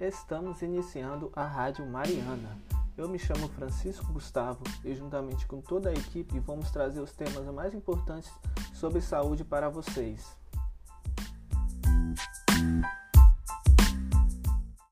Estamos iniciando a Rádio Mariana. Eu me chamo Francisco Gustavo e, juntamente com toda a equipe, vamos trazer os temas mais importantes sobre saúde para vocês.